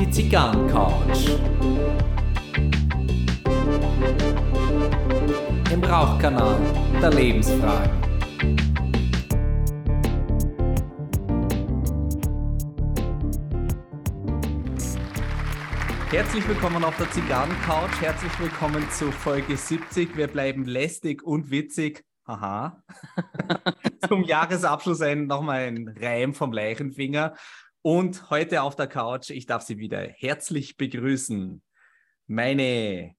Die Zigarrencouch. Im Rauchkanal der Lebensfragen. Herzlich willkommen auf der Zigarrencouch. Herzlich willkommen zu Folge 70. Wir bleiben lästig und witzig. Aha. Zum Jahresabschluss ein, nochmal ein Reim vom Leichenfinger. Und heute auf der Couch, ich darf Sie wieder herzlich begrüßen. Meine,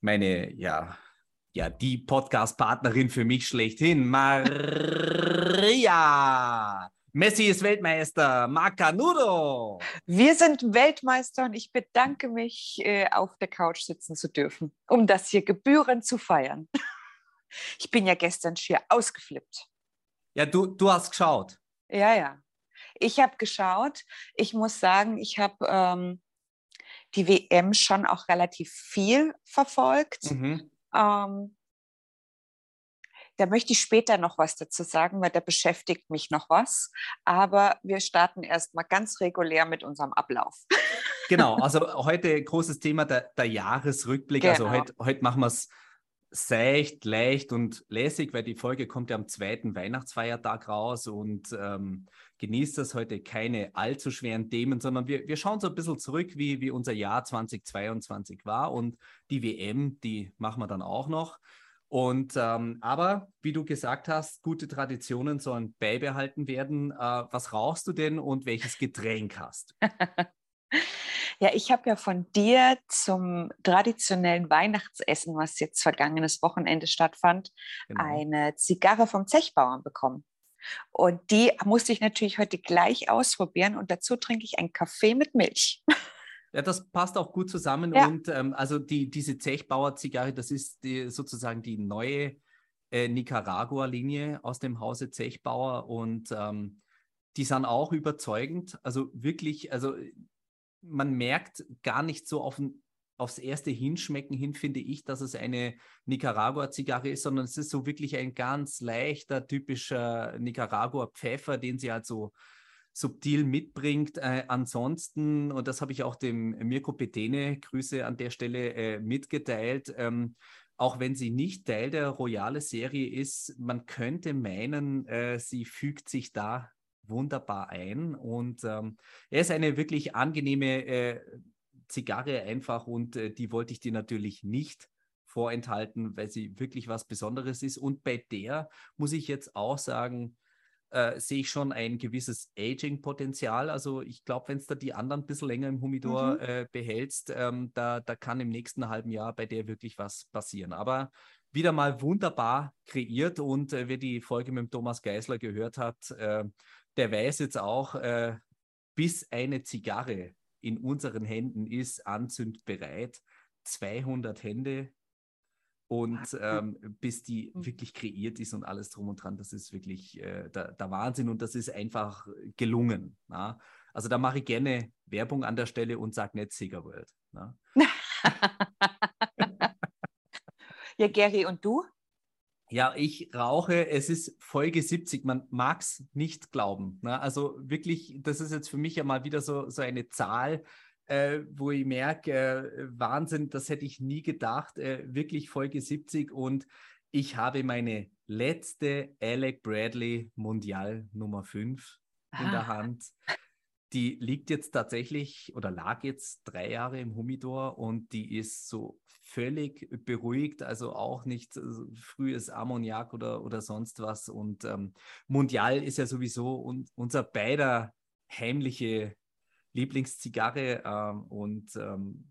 meine, ja, ja, die Podcast-Partnerin für mich schlechthin, Maria. Messi ist Weltmeister, Macanudo. Wir sind Weltmeister und ich bedanke mich, äh, auf der Couch sitzen zu dürfen, um das hier gebührend zu feiern. Ich bin ja gestern schier ausgeflippt. Ja, du, du hast geschaut. Ja, ja. Ich habe geschaut. Ich muss sagen, ich habe ähm, die WM schon auch relativ viel verfolgt. Mhm. Ähm, da möchte ich später noch was dazu sagen, weil da beschäftigt mich noch was. Aber wir starten erstmal ganz regulär mit unserem Ablauf. Genau, also heute großes Thema der, der Jahresrückblick. Also genau. Also heute, heute machen wir es seicht, leicht und lässig, weil die Folge kommt ja am zweiten Weihnachtsfeiertag raus und ähm, genießt das heute keine allzu schweren Themen, sondern wir, wir schauen so ein bisschen zurück, wie, wie unser Jahr 2022 war und die WM, die machen wir dann auch noch. Und ähm, aber wie du gesagt hast, gute Traditionen sollen beibehalten werden. Äh, was rauchst du denn und welches Getränk hast? Ja, ich habe ja von dir zum traditionellen Weihnachtsessen, was jetzt vergangenes Wochenende stattfand, genau. eine Zigarre vom Zechbauern bekommen. Und die musste ich natürlich heute gleich ausprobieren und dazu trinke ich einen Kaffee mit Milch. Ja, das passt auch gut zusammen. Ja. Und ähm, also die, diese Zechbauer-Zigarre, das ist die, sozusagen die neue äh, Nicaragua-Linie aus dem Hause Zechbauer und ähm, die sind auch überzeugend. Also wirklich, also man merkt gar nicht so auf ein, aufs erste Hinschmecken hin, finde ich, dass es eine Nicaragua-Zigarre ist, sondern es ist so wirklich ein ganz leichter, typischer Nicaragua-Pfeffer, den sie halt so subtil mitbringt. Äh, ansonsten, und das habe ich auch dem Mirko Petene, Grüße an der Stelle, äh, mitgeteilt, ähm, auch wenn sie nicht Teil der Royale-Serie ist, man könnte meinen, äh, sie fügt sich da wunderbar ein. Und ähm, er ist eine wirklich angenehme äh, Zigarre einfach und äh, die wollte ich dir natürlich nicht vorenthalten, weil sie wirklich was Besonderes ist. Und bei der muss ich jetzt auch sagen, äh, sehe ich schon ein gewisses Aging-Potenzial. Also ich glaube, wenn es da die anderen ein bisschen länger im Humidor mhm. äh, behältst, ähm, da, da kann im nächsten halben Jahr bei der wirklich was passieren. Aber wieder mal wunderbar kreiert und äh, wer die Folge mit dem Thomas Geisler gehört hat, äh, der weiß jetzt auch, äh, bis eine Zigarre in unseren Händen ist, anzündbereit, 200 Hände und ähm, bis die hm. wirklich kreiert ist und alles drum und dran, das ist wirklich äh, der, der, Wahnsinn und das ist einfach gelungen. Na? Also da mache ich gerne Werbung an der Stelle und sage nicht Cigar World. ja, Gary, und du? Ja, ich rauche, es ist Folge 70, man mag es nicht glauben. Ne? Also wirklich, das ist jetzt für mich ja mal wieder so, so eine Zahl, äh, wo ich merke, äh, Wahnsinn, das hätte ich nie gedacht, äh, wirklich Folge 70 und ich habe meine letzte Alec Bradley Mundial Nummer 5 ah. in der ah. Hand die liegt jetzt tatsächlich oder lag jetzt drei Jahre im Humidor und die ist so völlig beruhigt, also auch nicht frühes Ammoniak oder, oder sonst was. Und ähm, Mundial ist ja sowieso un unser beider heimliche Lieblingszigarre. Ähm, und ähm,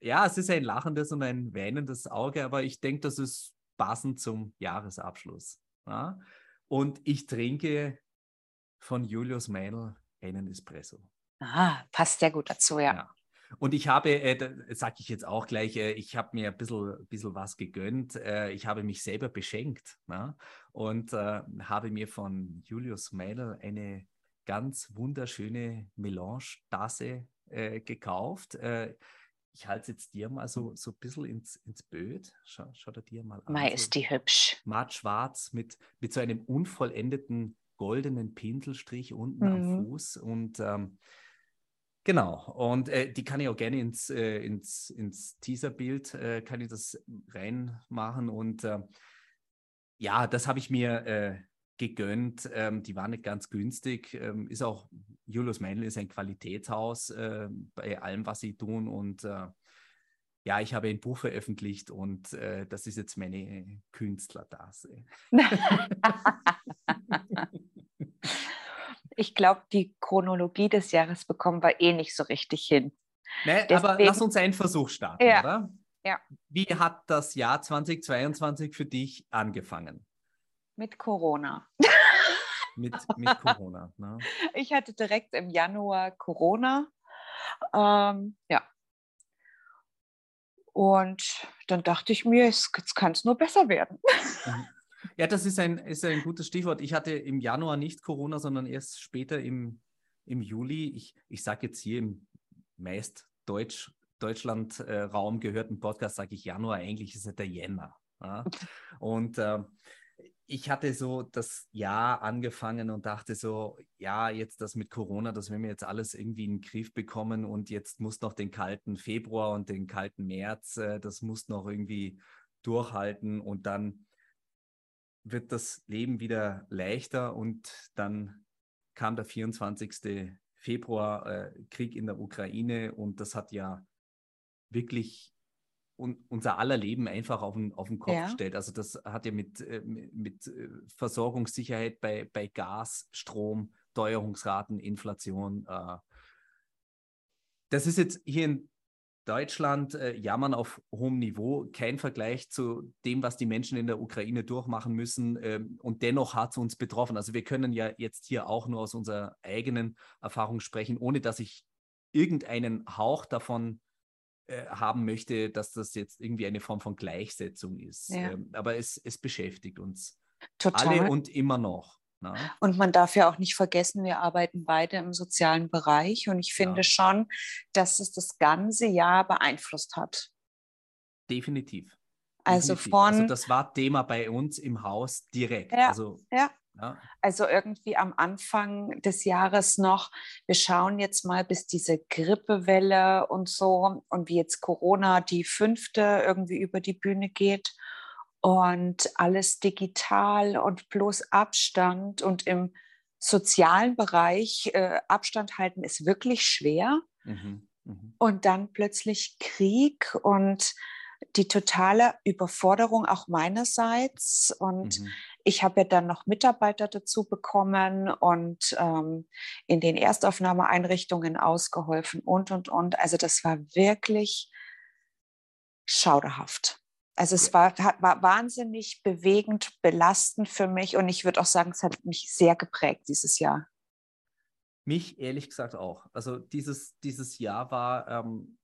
ja, es ist ein lachendes und ein weinendes Auge, aber ich denke, das ist passend zum Jahresabschluss. Ja? Und ich trinke von Julius Meinl einen Espresso. Ah, passt sehr gut dazu, ja. ja. Und ich habe, äh, sage ich jetzt auch gleich, äh, ich habe mir ein bisschen, bisschen was gegönnt. Äh, ich habe mich selber beschenkt ne? und äh, habe mir von Julius Meidel eine ganz wunderschöne Melange-Tasse äh, gekauft. Äh, ich halte es jetzt dir mal so, so ein bisschen ins, ins Böd. Schau, schau dir mal an. Mei, ist die hübsch. Matt schwarz mit, mit so einem unvollendeten goldenen Pinselstrich unten mhm. am Fuß und ähm, Genau, und äh, die kann ich auch gerne ins, äh, ins, ins Teaserbild, äh, kann ich das reinmachen. Und äh, ja, das habe ich mir äh, gegönnt. Ähm, die war nicht ganz günstig. Ähm, ist auch, Julius Mendel ist ein Qualitätshaus äh, bei allem, was sie tun. Und ja, ich habe ein Buch veröffentlicht und das ist jetzt meine Künstlertase. ich glaube, die Chronologie des Jahres bekommen wir eh nicht so richtig hin. Nee, Deswegen, aber lass uns einen Versuch starten, ja, oder? Ja. Wie hat das Jahr 2022 für dich angefangen? Mit Corona. mit, mit Corona. Ne? Ich hatte direkt im Januar Corona. Ähm, ja. Und dann dachte ich mir, jetzt kann es nur besser werden. Ja, das ist ein, ist ein gutes Stichwort. Ich hatte im Januar nicht Corona, sondern erst später im, im Juli. Ich, ich sage jetzt hier im meist Deutsch, Deutschland-Raum äh, gehörten Podcast, sage ich Januar, eigentlich ist es der Jänner. Ja? Und äh, ich hatte so das Jahr angefangen und dachte so, ja, jetzt das mit Corona, das werden wir jetzt alles irgendwie in den Griff bekommen und jetzt muss noch den kalten Februar und den kalten März, äh, das muss noch irgendwie durchhalten und dann wird das Leben wieder leichter und dann kam der 24. Februar, äh, Krieg in der Ukraine und das hat ja wirklich un unser aller Leben einfach auf den, auf den Kopf ja. gestellt. Also das hat ja mit, äh, mit äh, Versorgungssicherheit bei, bei Gas, Strom, Teuerungsraten, Inflation. Äh, das ist jetzt hier in Deutschland äh, jammern auf hohem Niveau, kein Vergleich zu dem, was die Menschen in der Ukraine durchmachen müssen. Ähm, und dennoch hat es uns betroffen. Also wir können ja jetzt hier auch nur aus unserer eigenen Erfahrung sprechen, ohne dass ich irgendeinen Hauch davon äh, haben möchte, dass das jetzt irgendwie eine Form von Gleichsetzung ist. Ja. Ähm, aber es, es beschäftigt uns Total. alle und immer noch. Na? Und man darf ja auch nicht vergessen, wir arbeiten beide im sozialen Bereich und ich finde ja. schon, dass es das ganze Jahr beeinflusst hat. Definitiv. Also Definitiv. von. Also das war Thema bei uns im Haus direkt. Ja, also, ja. ja. Also irgendwie am Anfang des Jahres noch, wir schauen jetzt mal, bis diese Grippewelle und so und wie jetzt Corona die fünfte irgendwie über die Bühne geht und alles digital und bloß Abstand und im sozialen Bereich äh, Abstand halten ist wirklich schwer. Mhm, mh. Und dann plötzlich Krieg und die totale Überforderung auch meinerseits. Und mhm. ich habe ja dann noch Mitarbeiter dazu bekommen und ähm, in den Erstaufnahmeeinrichtungen ausgeholfen und, und, und. Also das war wirklich schauderhaft. Also es war, war wahnsinnig bewegend, belastend für mich und ich würde auch sagen, es hat mich sehr geprägt dieses Jahr. Mich ehrlich gesagt auch. Also dieses, dieses Jahr war, ähm,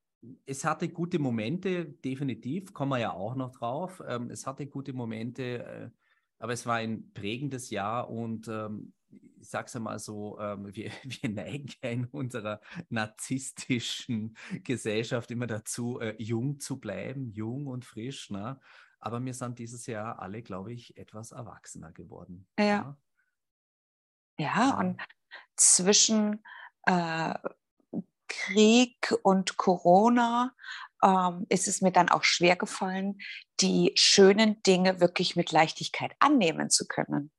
es hatte gute Momente, definitiv, kommen wir ja auch noch drauf. Ähm, es hatte gute Momente, äh, aber es war ein prägendes Jahr und ähm, ich sag's einmal so, ähm, wir, wir neigen ja in unserer narzisstischen Gesellschaft immer dazu, äh, jung zu bleiben, jung und frisch. Ne? Aber wir sind dieses Jahr alle, glaube ich, etwas erwachsener geworden. Ja. Ja, ja und zwischen äh, Krieg und Corona ähm, ist es mir dann auch schwer gefallen, die schönen Dinge wirklich mit Leichtigkeit annehmen zu können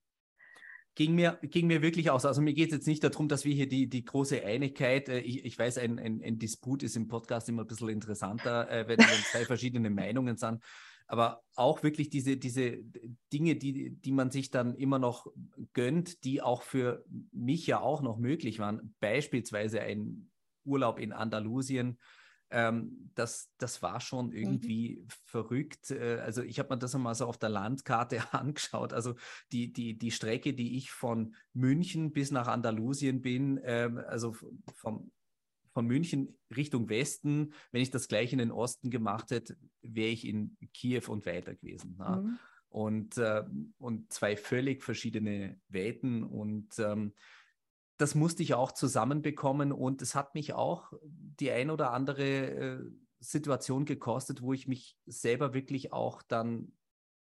ging mir, ging mir wirklich aus. Also mir geht es jetzt nicht darum, dass wir hier die, die große Einigkeit, äh, ich, ich weiß, ein, ein, ein Disput ist im Podcast immer ein bisschen interessanter, äh, wenn, zwei verschiedene Meinungen sind. Aber auch wirklich diese, diese Dinge, die, die man sich dann immer noch gönnt, die auch für mich ja auch noch möglich waren. Beispielsweise ein Urlaub in Andalusien, ähm, das, das war schon mhm. irgendwie mhm. verrückt. Äh, also ich habe mir das einmal so auf der Landkarte angeschaut. Also die, die, die Strecke, die ich von München bis nach Andalusien bin, ähm, also vom, von München Richtung Westen, wenn ich das gleich in den Osten gemacht hätte, wäre ich in Kiew und weiter gewesen. Mhm. Und, äh, und zwei völlig verschiedene Welten und ähm, das musste ich auch zusammenbekommen und es hat mich auch die ein oder andere äh, Situation gekostet, wo ich mich selber wirklich auch dann,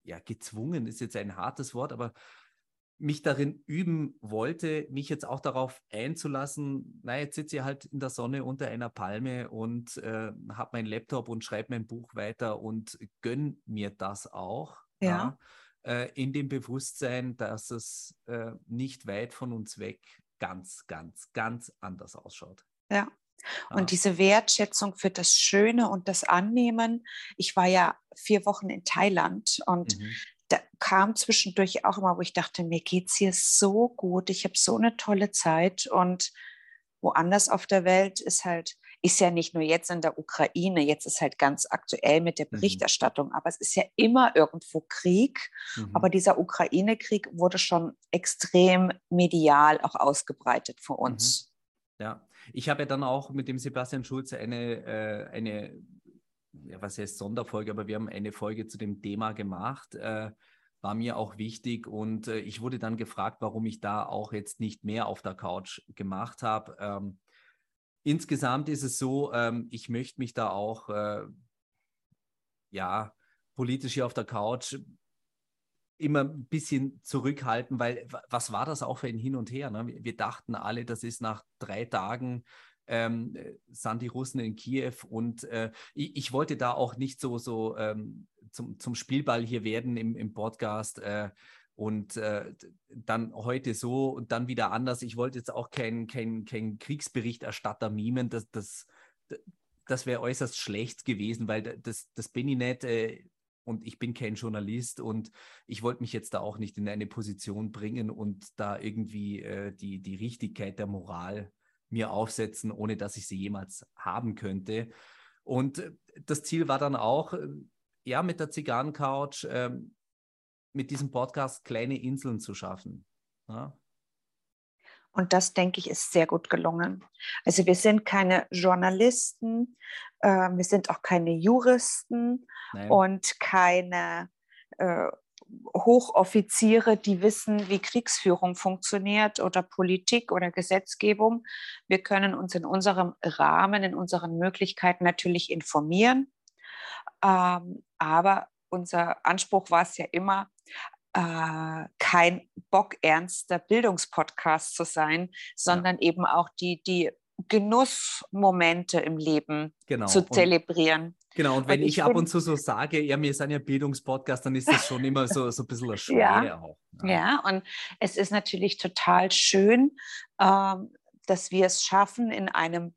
ja, gezwungen ist jetzt ein hartes Wort, aber mich darin üben wollte, mich jetzt auch darauf einzulassen, na, jetzt sitze ich halt in der Sonne unter einer Palme und äh, habe meinen Laptop und schreibe mein Buch weiter und gönn mir das auch. Ja. ja äh, in dem Bewusstsein, dass es äh, nicht weit von uns weg ganz, ganz, ganz anders ausschaut. Ja. Und ja. diese Wertschätzung für das Schöne und das Annehmen. Ich war ja vier Wochen in Thailand und mhm da kam zwischendurch auch immer, wo ich dachte, mir geht es hier so gut, ich habe so eine tolle Zeit und woanders auf der Welt ist halt, ist ja nicht nur jetzt in der Ukraine, jetzt ist halt ganz aktuell mit der mhm. Berichterstattung, mhm. aber es ist ja immer irgendwo Krieg. Mhm. Aber dieser Ukraine-Krieg wurde schon extrem medial auch ausgebreitet für uns. Mhm. Ja, ich habe ja dann auch mit dem Sebastian Schulze eine, äh, eine ja, was heißt Sonderfolge, aber wir haben eine Folge zu dem Thema gemacht. Äh, war mir auch wichtig und äh, ich wurde dann gefragt, warum ich da auch jetzt nicht mehr auf der Couch gemacht habe. Ähm, insgesamt ist es so, ähm, ich möchte mich da auch, äh, ja, politisch hier auf der Couch immer ein bisschen zurückhalten, weil was war das auch für ein Hin und Her? Ne? Wir dachten alle, das ist nach drei Tagen ähm, sind die Russen in Kiew und äh, ich, ich, wollte da auch nicht so, so ähm, zum, zum Spielball hier werden im, im Podcast. Äh, und äh, dann heute so und dann wieder anders. Ich wollte jetzt auch kein, kein, kein Kriegsberichterstatter mimen. Das, das, das wäre äußerst schlecht gewesen, weil das, das bin ich nicht. Äh, und ich bin kein Journalist und ich wollte mich jetzt da auch nicht in eine Position bringen und da irgendwie äh, die, die Richtigkeit der Moral mir aufsetzen, ohne dass ich sie jemals haben könnte. Und äh, das Ziel war dann auch, äh, ja, mit der Zigarrencouch, äh, mit diesem Podcast kleine Inseln zu schaffen. Ja. Und das, denke ich, ist sehr gut gelungen. Also wir sind keine Journalisten, äh, wir sind auch keine Juristen Nein. und keine äh, Hochoffiziere, die wissen, wie Kriegsführung funktioniert oder Politik oder Gesetzgebung. Wir können uns in unserem Rahmen, in unseren Möglichkeiten natürlich informieren. Ähm, aber unser Anspruch war es ja immer, äh, kein bockernster Bildungspodcast zu sein, sondern ja. eben auch die, die Genussmomente im Leben genau. zu zelebrieren. Genau, und wenn und ich, ich ab und zu so sage, ja, wir sind ja Bildungspodcast, dann ist das schon immer so, so ein bisschen eine Schwere ja. auch. Ja. ja, und es ist natürlich total schön, ähm, dass wir es schaffen, in einem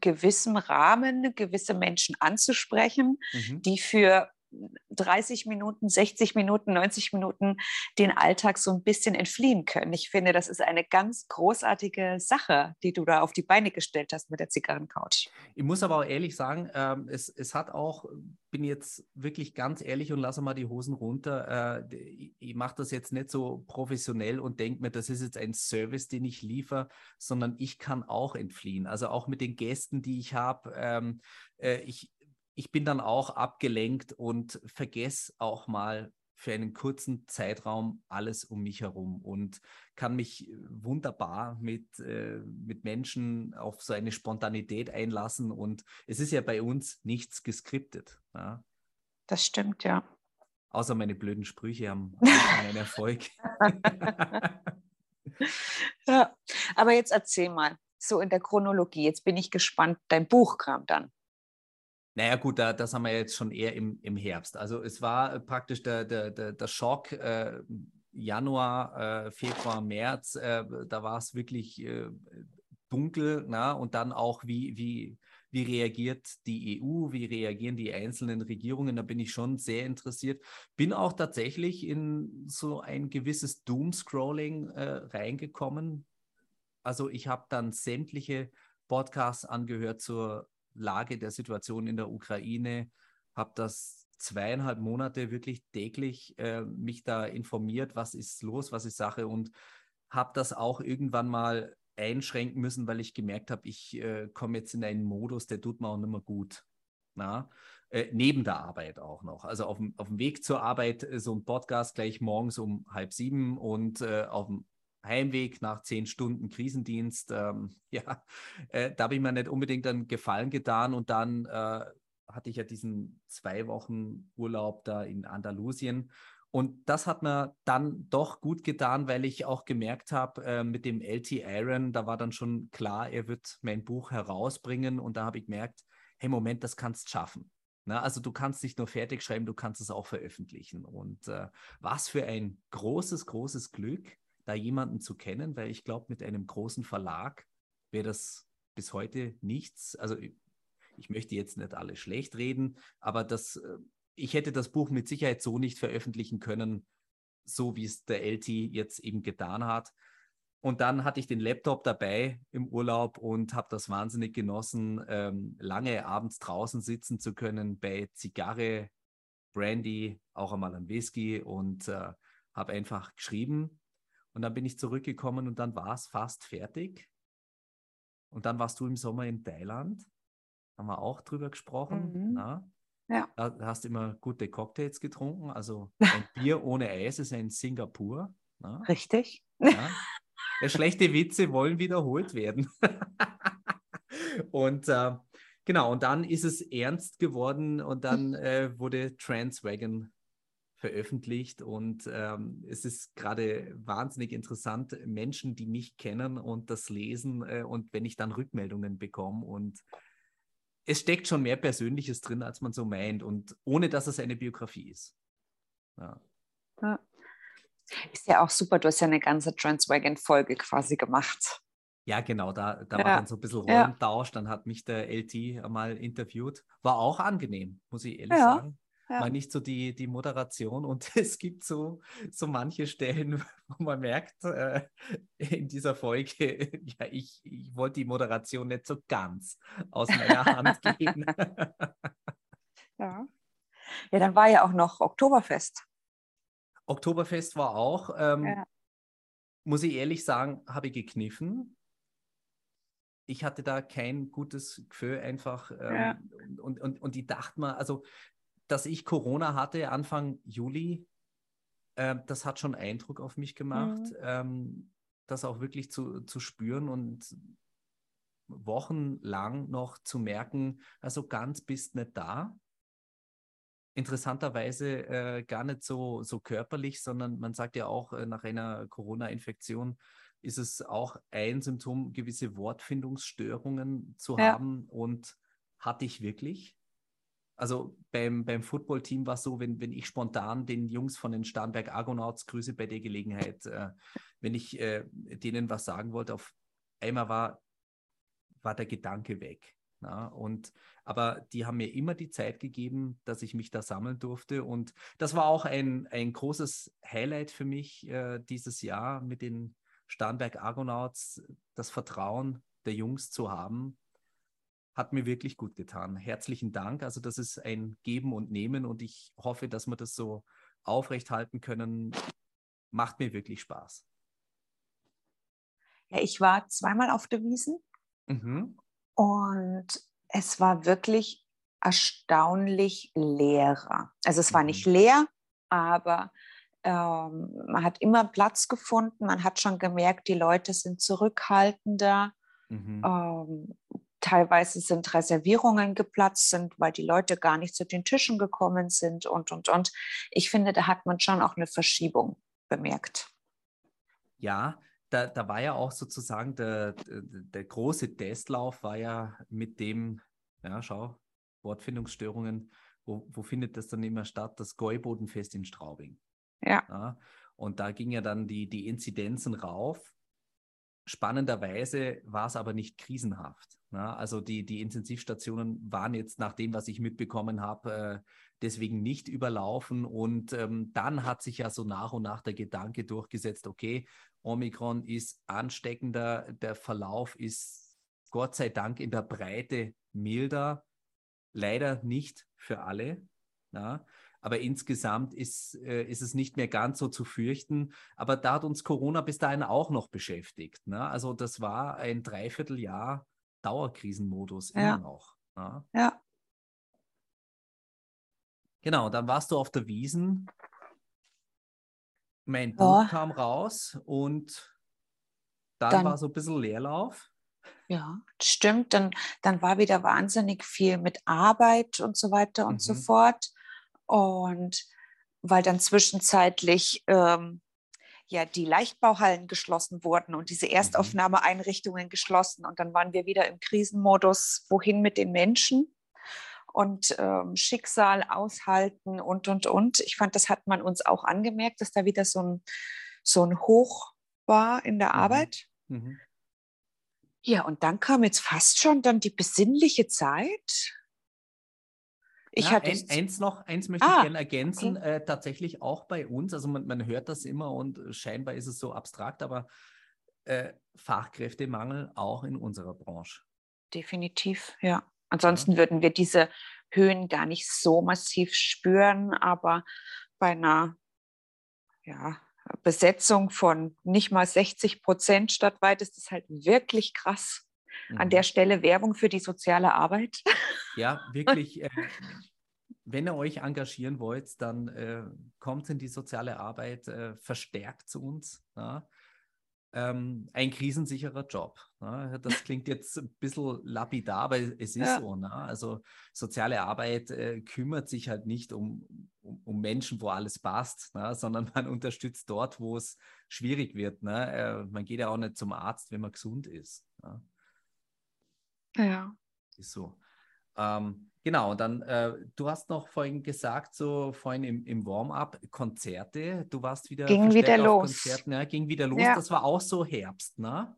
gewissen Rahmen gewisse Menschen anzusprechen, mhm. die für 30 Minuten, 60 Minuten, 90 Minuten den Alltag so ein bisschen entfliehen können. Ich finde, das ist eine ganz großartige Sache, die du da auf die Beine gestellt hast mit der Zigarrencouch. Ich muss aber auch ehrlich sagen, ähm, es, es hat auch, bin jetzt wirklich ganz ehrlich und lasse mal die Hosen runter. Äh, ich, mache das jetzt nicht so professionell und denke mir, das ist jetzt ein Service, den ich liefere, sondern ich kann auch entfliehen. Also auch mit den Gästen, die ich habe. Ähm, äh, ich, ich bin dann auch abgelenkt und vergesse auch mal für einen kurzen Zeitraum alles um mich herum und kann mich äh, wunderbar mit, äh, mit Menschen auf so eine Spontanität einlassen. Und es ist ja bei uns nichts geskriptet. Ja? Das stimmt, ja. Außer meine blöden Sprüche haben einen Erfolg. ja, aber jetzt erzähl mal, so in der Chronologie, jetzt bin ich gespannt, dein Buch kam dann. Naja, gut, da, das haben wir jetzt schon eher im, im Herbst. Also es war äh, praktisch der, der, der, Schock äh, Januar, äh, Februar, März. Äh, da war es wirklich äh, dunkel. Na? Und dann auch, wie, wie, wie reagiert die EU, wie reagieren die einzelnen Regierungen. Da bin ich schon sehr interessiert. Bin auch tatsächlich in so ein gewisses Doom-Scrolling äh, reingekommen. Also ich habe dann sämtliche Podcasts angehört zur Lage der Situation in der Ukraine, habe das zweieinhalb Monate wirklich täglich äh, mich da informiert, was ist los, was ist Sache und habe das auch irgendwann mal einschränken müssen, weil ich gemerkt habe, ich äh, komme jetzt in einen Modus, der tut mir auch nicht mehr gut. Na? Äh, neben der Arbeit auch noch. Also auf dem, auf dem Weg zur Arbeit äh, so ein Podcast gleich morgens um halb sieben und äh, auf dem Heimweg nach zehn Stunden Krisendienst, ähm, ja, äh, da habe ich mir nicht unbedingt einen Gefallen getan und dann äh, hatte ich ja diesen zwei Wochen Urlaub da in Andalusien Und das hat mir dann doch gut getan, weil ich auch gemerkt habe, äh, mit dem LT Aaron, da war dann schon klar, er wird mein Buch herausbringen. Und da habe ich gemerkt, hey, Moment, das kannst du schaffen. Na, also du kannst nicht nur fertig schreiben, du kannst es auch veröffentlichen. Und äh, was für ein großes, großes Glück, da jemanden zu kennen, weil ich glaube, mit einem großen Verlag wäre das bis heute nichts. Also ich, möchte jetzt nicht alle schlecht reden, aber das äh, ich hätte das Buch mit Sicherheit so nicht veröffentlichen können, so wie es der LT jetzt eben getan hat. Und dann hatte ich den Laptop dabei im Urlaub und habe das wahnsinnig genossen, ähm, lange abends draußen sitzen zu können bei Zigarre, Brandy, auch einmal ein Whisky und äh, habe einfach geschrieben. Und dann bin ich zurückgekommen und dann war es fast fertig. Und dann warst du im Sommer in Thailand. Haben wir auch drüber gesprochen. Mhm. Na? Ja. Da hast du immer gute Cocktails getrunken. Also ein Bier ohne Eis ist ein Singapur. Na? Ne? Richtig. Ja. ja. schlechte Witze wollen wiederholt werden. und äh, genau, und dann ist es ernst geworden und dann äh, wurde Transwagon veröffentlicht und ähm, es ist gerade wahnsinnig interessant, Menschen, die mich kennen und das lesen äh, und wenn ich dann Rückmeldungen bekomme und es steckt schon mehr Persönliches drin, als man so meint und ohne, dass es eine Biografie ist. Ja. ja. Ist ja auch super, du hast ja eine ganze Transwagon-Folge quasi gemacht. Ja, genau, da, da ja. war dann so ein bisschen Rollentausch, dann hat mich der LT mal interviewt. War auch angenehm, muss ich ehrlich ja. sagen ja. mal nicht so die, die Moderation. Und es gibt so, so manche Stellen, wo man merkt, äh, in dieser Folge, ja, ich, ich wollte die Moderation nicht so ganz aus meiner Hand geben. ja. ja, dann war ja auch noch Oktoberfest. Oktoberfest war auch, ähm, ja. muss ich ehrlich sagen, habe ich gekniffen ich hatte da kein gutes Gefühl einfach. Ähm, ja. und, und, und ich dachte mal, also dass ich Corona hatte Anfang Juli, äh, das hat schon Eindruck auf mich gemacht, mhm. ähm, das auch wirklich zu, zu spüren und wochenlang noch zu merken, also ganz bist nicht da. Interessanterweise äh, gar nicht so, so körperlich, sondern man sagt ja auch, äh, nach einer Corona-Infektion ist es auch ein Symptom, gewisse Wortfindungsstörungen zu ja. haben und hatte ich wirklich. Also beim, beim Footballteam war es so, wenn, wenn ich spontan den Jungs von den Starnberg Argonauts grüße bei der Gelegenheit, äh, wenn ich äh, denen was sagen wollte, auf einmal war, war der Gedanke weg. Na? Und, aber die haben mir immer die Zeit gegeben, dass ich mich da sammeln durfte. Und das war auch ein, ein großes Highlight für mich äh, dieses Jahr mit den Starnberg Argonauts, das Vertrauen der Jungs zu haben, hat mir wirklich gut getan. Herzlichen Dank. Also das ist ein Geben und Nehmen und ich hoffe, dass wir das so aufrechthalten können. Macht mir wirklich Spaß. Ja, ich war zweimal auf der Wiesen mhm. und es war wirklich erstaunlich leerer. Also es war mhm. nicht leer, aber ähm, man hat immer Platz gefunden. Man hat schon gemerkt, die Leute sind zurückhaltender. Mhm. Ähm, Teilweise sind Reservierungen geplatzt sind, weil die Leute gar nicht zu den Tischen gekommen sind und, und, und. Ich finde, da hat man schon auch eine Verschiebung bemerkt. Ja, da, da war ja auch sozusagen der, der, der große Testlauf war ja mit dem, ja, schau, Wortfindungsstörungen, wo, wo findet das dann immer statt? Das Gäubodenfest in Straubing. Ja. ja. Und da ging ja dann die, die Inzidenzen rauf. Spannenderweise war es aber nicht krisenhaft. Ja, also die, die Intensivstationen waren jetzt nach dem, was ich mitbekommen habe, äh, deswegen nicht überlaufen. Und ähm, dann hat sich ja so nach und nach der Gedanke durchgesetzt, okay, Omikron ist ansteckender, der Verlauf ist Gott sei Dank in der Breite milder, leider nicht für alle. Ja. Aber insgesamt ist, äh, ist es nicht mehr ganz so zu fürchten. Aber da hat uns Corona bis dahin auch noch beschäftigt. Ne? Also das war ein Dreivierteljahr Dauerkrisenmodus ja. immer noch. Ja. ja. Genau, dann warst du auf der Wiesen. Mein Buch kam raus und dann, dann, war so ein bisschen Leerlauf. Ja, stimmt. Dann, dann war wieder wahnsinnig viel mit Arbeit und so weiter und mhm. so fort. Und weil dann zwischenzeitlich ähm, ja die Leichtbauhallen geschlossen wurden und diese mhm. Erstaufnahmeeinrichtungen geschlossen. Und dann waren wir wieder im Krisenmodus, wohin mit den Menschen und ähm, Schicksal aushalten und, und, und. Ich fand, das hat man uns auch angemerkt, dass da wieder so ein, so ein Hoch war in der mhm. Arbeit. Mhm. Ja, und dann kam jetzt fast schon dann die besinnliche Zeit. Ich ja, hatte ein, eins noch, eins möchte ah, ich gerne ergänzen, okay. äh, tatsächlich auch bei uns, also man, man, hört das immer und scheinbar ist es so abstrakt, aber äh, Fachkräftemangel auch in unserer Branche. Definitiv, ja. Ansonsten ja. würden wir diese Höhen gar nicht so massiv spüren, aber bei einer ja, Besetzung von nicht mal 60 Prozent stadtweit ist das halt wirklich krass. Mhm. An der Stelle Werbung für die soziale Arbeit. Ja, wirklich. Äh, wenn ihr euch engagieren wollt, dann äh, kommt in die soziale Arbeit, äh, verstärkt zu uns. Ja? ähm, ein krisensicherer Job. Ne? Das klingt jetzt ein bisschen lapidar, aber es ist ja. so. Ne? Also soziale Arbeit äh, kümmert sich halt nicht um, um, um, Menschen, wo alles passt, ne? sondern man unterstützt dort, wo es schwierig wird. Ne? Äh, man geht ja auch nicht zum Arzt, wenn man gesund ist. Ne? Ja. Ist so. Ähm, Genau, dann, äh, du hast noch vorhin gesagt, so vorhin im, im Warm-up, Konzerte, du warst wieder. Ging wieder los. Konzerten, ja, ging wieder los. Ja. Das war auch so Herbst, ne?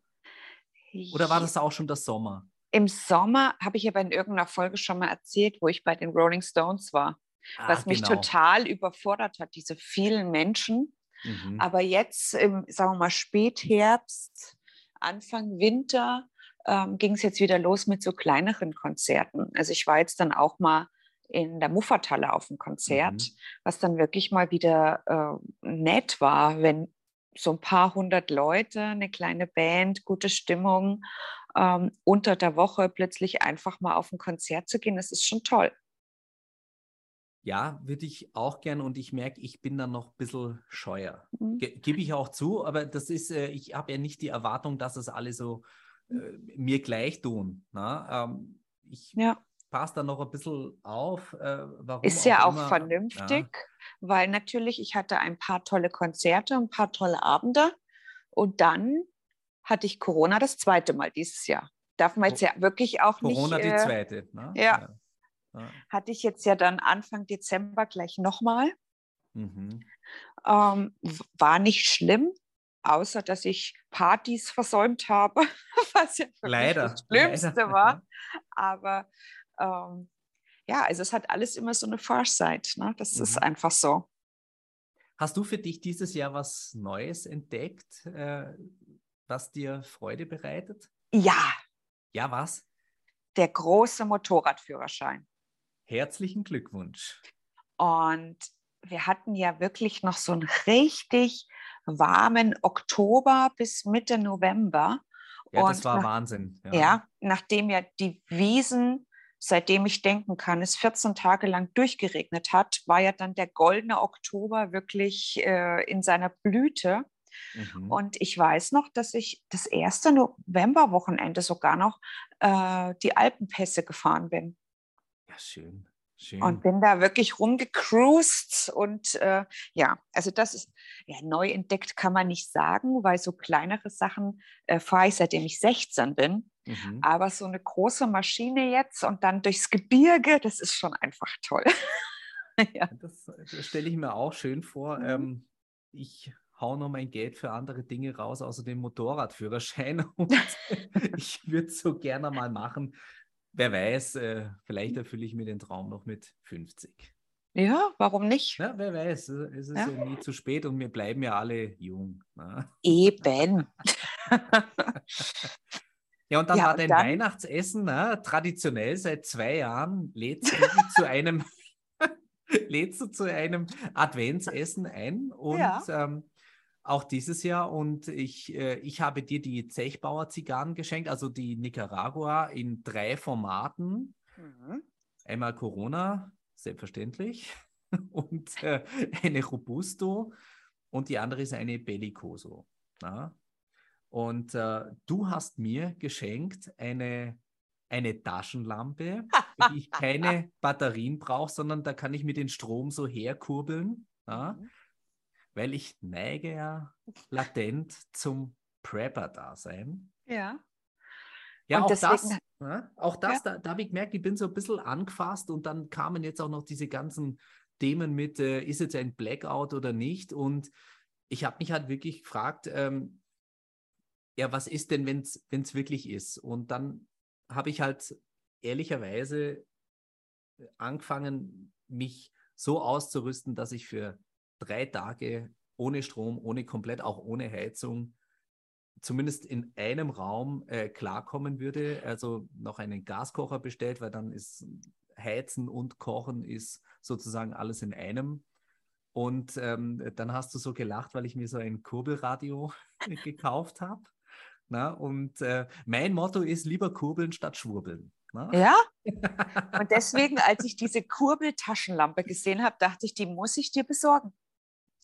Oder war das auch schon der Sommer? Im Sommer habe ich aber in irgendeiner Folge schon mal erzählt, wo ich bei den Rolling Stones war, ah, was mich genau. total überfordert hat, diese vielen Menschen. Mhm. Aber jetzt, im, sagen wir mal, Spätherbst, Anfang Winter, ähm, ging es jetzt wieder los mit so kleineren Konzerten. Also ich war jetzt dann auch mal in der Muffertalle auf dem Konzert, mhm. was dann wirklich mal wieder äh, nett war, wenn so ein paar hundert Leute, eine kleine Band, gute Stimmung, ähm, unter der Woche plötzlich einfach mal auf ein Konzert zu gehen, das ist schon toll. Ja, würde ich auch gern und ich merke, ich bin da noch ein bisschen scheuer. Mhm. Gebe ich auch zu, aber das ist, äh, ich habe ja nicht die Erwartung, dass es alle so mir gleich tun. Ähm, ich ja. passe da noch ein bisschen auf. Äh, warum Ist ja auch, immer, vernünftig, ja. weil natürlich, ich hatte ein paar tolle Konzerte, ein paar tolle Abende und dann hatte ich Corona das zweite Mal dieses Jahr. Darf man jetzt ja wirklich auch Corona nicht. Corona die äh, zweite. Ne? Ja. ja. Hatte ich jetzt ja dann Anfang Dezember gleich nochmal. Mhm. Ähm, war nicht schlimm, außer dass ich Partys versäumt habe, was ja für Leider. mich das Schlimmste Leider. war. Aber ähm, ja, also es hat alles immer so eine Farsight. Ne? Das mhm. ist einfach so. Hast du für dich dieses Jahr was Neues entdeckt, äh, was dir Freude bereitet? Ja. Ja, was? Der große Motorradführerschein. Herzlichen Glückwunsch. Und wir hatten ja wirklich noch so ein richtig warmen Oktober bis Mitte November. Ja, und das war nach, Wahnsinn. Ja. ja, nachdem ja die Wiesen, seitdem ich denken kann, es 14 Tage lang durchgeregnet hat, war ja dann der goldene Oktober wirklich äh, in seiner Blüte. Mhm. Und ich weiß noch, dass ich das erste Novemberwochenende sogar noch äh, die Alpenpässe gefahren bin. Ja, schön. Schön. Und bin da wirklich rumgecruised und äh, ja, also das ist ja neu entdeckt, kann man nicht sagen, weil so kleinere Sachen äh, fahre ich seitdem ich 16 bin. Mhm. Aber so eine große Maschine jetzt und dann durchs Gebirge, das ist schon einfach toll. ja. Das, das stelle ich mir auch schön vor. Mhm. Ähm, ich hau noch mein Geld für andere Dinge raus, außer dem Motorradführerschein. Und ich würde es so gerne mal machen wer weiß, äh, vielleicht erfülle ich mir den Traum noch mit 50. Ja, warum nicht? Ja, wer weiß, es ist ja. ja. nie zu spät und wir bleiben ja alle jung. Ne? Eben. ja, und dann ja, war dein dann... Weihnachtsessen ne, traditionell seit zwei Jahren, lädst du zu einem lädst du zu einem Adventsessen ein und ja. ähm, auch dieses Jahr und ich, äh, ich habe dir die Zechbauer Zigarren geschenkt, also die Nicaragua in drei Formaten. Mhm. Einmal Corona, selbstverständlich, und äh, eine Robusto und die andere ist eine Bellicoso. Na? Und äh, du hast mir geschenkt eine, eine Taschenlampe, für die ich keine Batterien brauche, sondern da kann ich mir den Strom so herkurbeln. Ja? Mhm. Weil ich neige ja latent zum Prepper-Dasein. Ja. Ja, und auch deswegen, das, ja, auch das, ja. da, da habe ich gemerkt, ich bin so ein bisschen angefasst und dann kamen jetzt auch noch diese ganzen Themen mit, äh, ist jetzt ein Blackout oder nicht? Und ich habe mich halt wirklich gefragt, ähm, ja, was ist denn, wenn es wirklich ist? Und dann habe ich halt ehrlicherweise angefangen, mich so auszurüsten, dass ich für drei Tage ohne Strom, ohne komplett auch ohne Heizung zumindest in einem Raum äh, klarkommen würde. Also noch einen Gaskocher bestellt, weil dann ist Heizen und Kochen ist sozusagen alles in einem. Und ähm, dann hast du so gelacht, weil ich mir so ein Kurbelradio gekauft habe. und äh, mein Motto ist lieber kurbeln statt schwurbeln. Na? Ja. Und deswegen, als ich diese Kurbeltaschenlampe gesehen habe, dachte ich, die muss ich dir besorgen.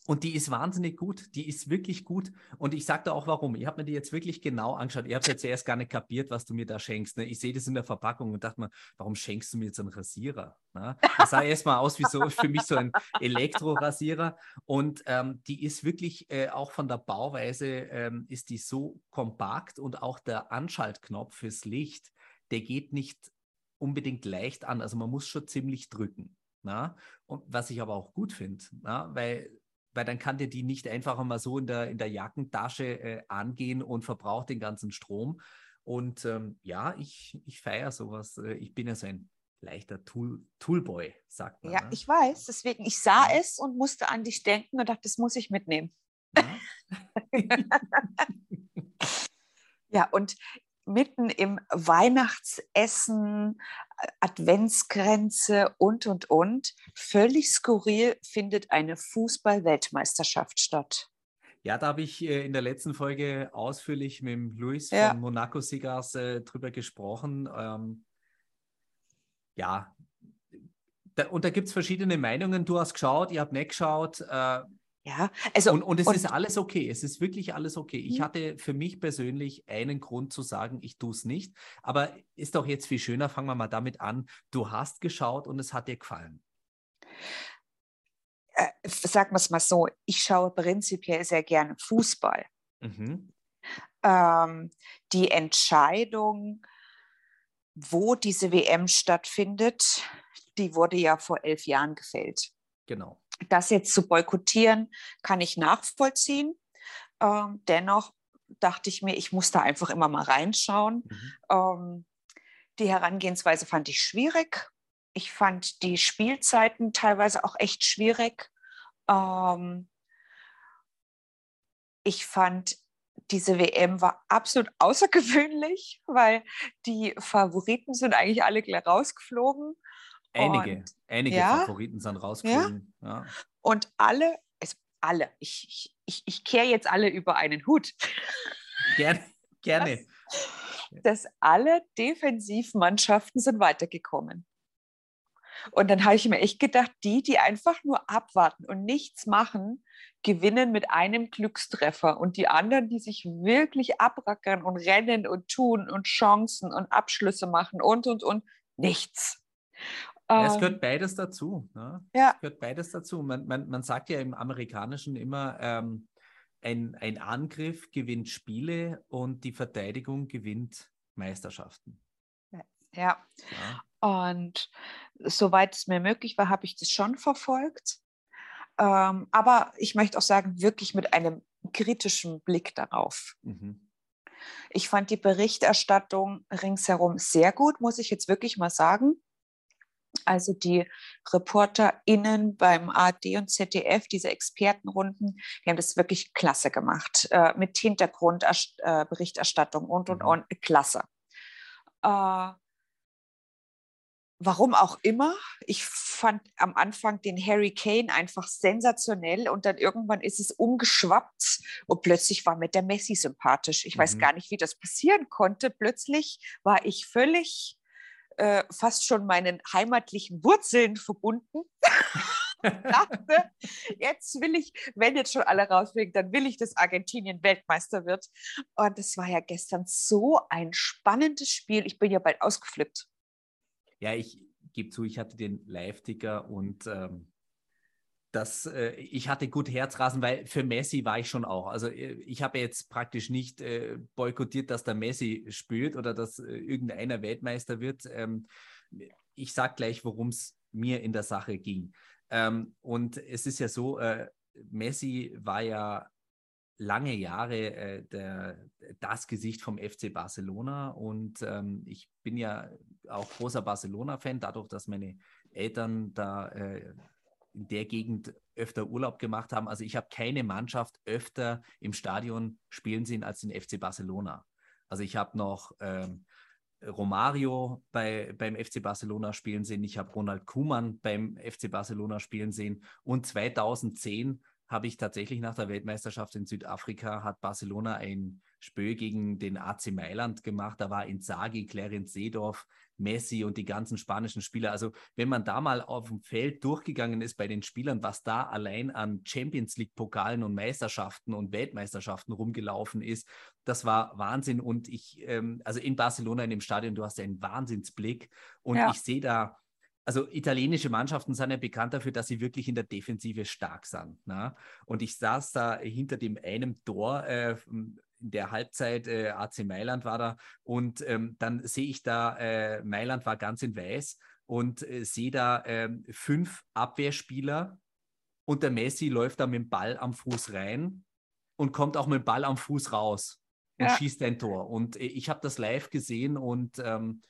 Und die ist wahnsinnig gut. Die ist wirklich gut. Und ich sage da auch warum. Ich habe mir die jetzt wirklich genau angeschaut. Ich habe jetzt zuerst gar nicht kapiert, was du mir da schenkst. Ne? Ich sehe das in der Verpackung und dachte mir, warum schenkst du mir jetzt einen Rasierer? Ne? Das sah erstmal aus wie so für mich so ein Elektrorasierer. Und ähm, die ist wirklich äh, auch von der Bauweise ähm, ist die so kompakt und auch der Anschaltknopf fürs Licht, der geht nicht unbedingt leicht an. Also man muss schon ziemlich drücken. Na? Und was ich aber auch gut finde, weil weil dann kann dir die nicht einfach mal so in der, in der Jackentasche äh, angehen und verbraucht den ganzen Strom. Und ähm, ja, ich, ich feiere sowas. Äh, ich bin ja so ein leichter Tool, Toolboy, sagt man. Ja, ne? ich weiß. Deswegen, ich sah ja. es und musste an dich denken und dachte, das muss ich mitnehmen. Ja, ja und mitten im Weihnachtsessen, Adventsgrenze und, und, und. Völlig skurril findet eine Fußball-Weltmeisterschaft statt. Ja, da habe ich äh, in der letzten Folge ausführlich mit dem Luis ja. von Monaco Cigars äh, drüber gesprochen. Ähm, ja, da, und da gibt es verschiedene Meinungen. Du hast geschaut, ihr habt nicht geschaut. Äh, ja, also. Und, und es und, ist alles okay. Es ist wirklich alles okay. Ich mhm. hatte für mich persönlich einen Grund zu sagen, ich tue es nicht. Aber ist doch jetzt viel schöner. Fangen wir mal damit an. Du hast geschaut und es hat dir gefallen. Äh, sagen wir es mal so: Ich schaue prinzipiell sehr gerne Fußball. Mhm. Ähm, die Entscheidung, wo diese WM stattfindet, die wurde ja vor elf Jahren gefällt. Genau. Das jetzt zu boykottieren, kann ich nachvollziehen. Ähm, dennoch dachte ich mir, ich muss da einfach immer mal reinschauen. Mhm. Ähm, die Herangehensweise fand ich schwierig. Ich fand die Spielzeiten teilweise auch echt schwierig. Ähm, ich fand, diese WM war absolut außergewöhnlich, weil die Favoriten sind eigentlich alle rausgeflogen. Einige, und, einige ja, Favoriten sind rausgekommen. Ja. ja. Und alle, es, alle, ich, ich, ich, ich kehre jetzt alle über einen Hut. Gerne, gerne. Dass, dass alle Defensivmannschaften sind weitergekommen. Und dann habe ich mir echt gedacht, die, die einfach nur abwarten und nichts machen, gewinnen mit einem Glückstreffer. Und die anderen, die sich wirklich abrackern und rennen und tun und Chancen und Abschlüsse machen und, und, und, nichts. Ja, es gehört ähm, beides dazu. Ne? Ja. Es gehört beides dazu. Man, man, man sagt ja im Amerikanischen immer, ähm, ein, ein Angriff gewinnt Spiele und die Verteidigung gewinnt Meisterschaften. Ja. ja. Und soweit es mir möglich war, habe ich das schon verfolgt. Ähm, aber ich möchte auch sagen, wirklich mit einem kritischen Blick darauf. Mhm. Ich fand die Berichterstattung ringsherum sehr gut, muss ich jetzt wirklich mal sagen. Also die ReporterInnen beim ARD und ZDF, diese Expertenrunden, die haben das wirklich klasse gemacht. Äh, mit Hintergrundberichterstattung äh, und, und, mhm. und. Klasse. Äh, warum auch immer. Ich fand am Anfang den Harry Kane einfach sensationell und dann irgendwann ist es umgeschwappt und plötzlich war mir der Messi sympathisch. Ich mhm. weiß gar nicht, wie das passieren konnte. Plötzlich war ich völlig äh, fast schon meinen heimatlichen Wurzeln verbunden. dachte, jetzt will ich, wenn jetzt schon alle rausfliegen, dann will ich, dass Argentinien Weltmeister wird. Und das war ja gestern so ein spannendes Spiel. Ich bin ja bald ausgeflippt. Ja, ich gebe zu, ich hatte den Live-Ticker und ähm, das, äh, ich hatte gut Herzrasen, weil für Messi war ich schon auch. Also äh, ich habe jetzt praktisch nicht äh, boykottiert, dass der Messi spielt oder dass äh, irgendeiner Weltmeister wird. Ähm, ich sage gleich, worum es mir in der Sache ging. Ähm, und es ist ja so, äh, Messi war ja lange Jahre äh, der, das Gesicht vom FC Barcelona und ähm, ich bin ja auch großer Barcelona-Fan, dadurch, dass meine Eltern da in der Gegend öfter Urlaub gemacht haben. Also ich habe keine Mannschaft öfter im Stadion spielen sehen als den FC Barcelona. Also ich habe noch ähm, Romario bei, beim FC Barcelona spielen sehen, ich habe Ronald Kuhmann beim FC Barcelona spielen sehen und 2010 habe ich tatsächlich nach der Weltmeisterschaft in Südafrika, hat Barcelona ein Spiel gegen den AC Mailand gemacht. Da war Inzaghi, Clarence Seedorf, Messi und die ganzen spanischen Spieler. Also wenn man da mal auf dem Feld durchgegangen ist bei den Spielern, was da allein an Champions League-Pokalen und Meisterschaften und Weltmeisterschaften rumgelaufen ist, das war Wahnsinn. Und ich, ähm, also in Barcelona in dem Stadion, du hast einen Wahnsinnsblick und ja. ich sehe da also italienische Mannschaften sind ja bekannt dafür, dass sie wirklich in der Defensive stark sind. Ne? Und ich saß da hinter dem einem Tor äh, in der Halbzeit, äh, AC Mailand war da, und ähm, dann sehe ich da, äh, Mailand war ganz in weiß und äh, sehe da ähm, fünf Abwehrspieler und der Messi läuft da mit dem Ball am Fuß rein und kommt auch mit dem Ball am Fuß raus und ja. schießt ein Tor. Und äh, ich habe das live gesehen und ähm,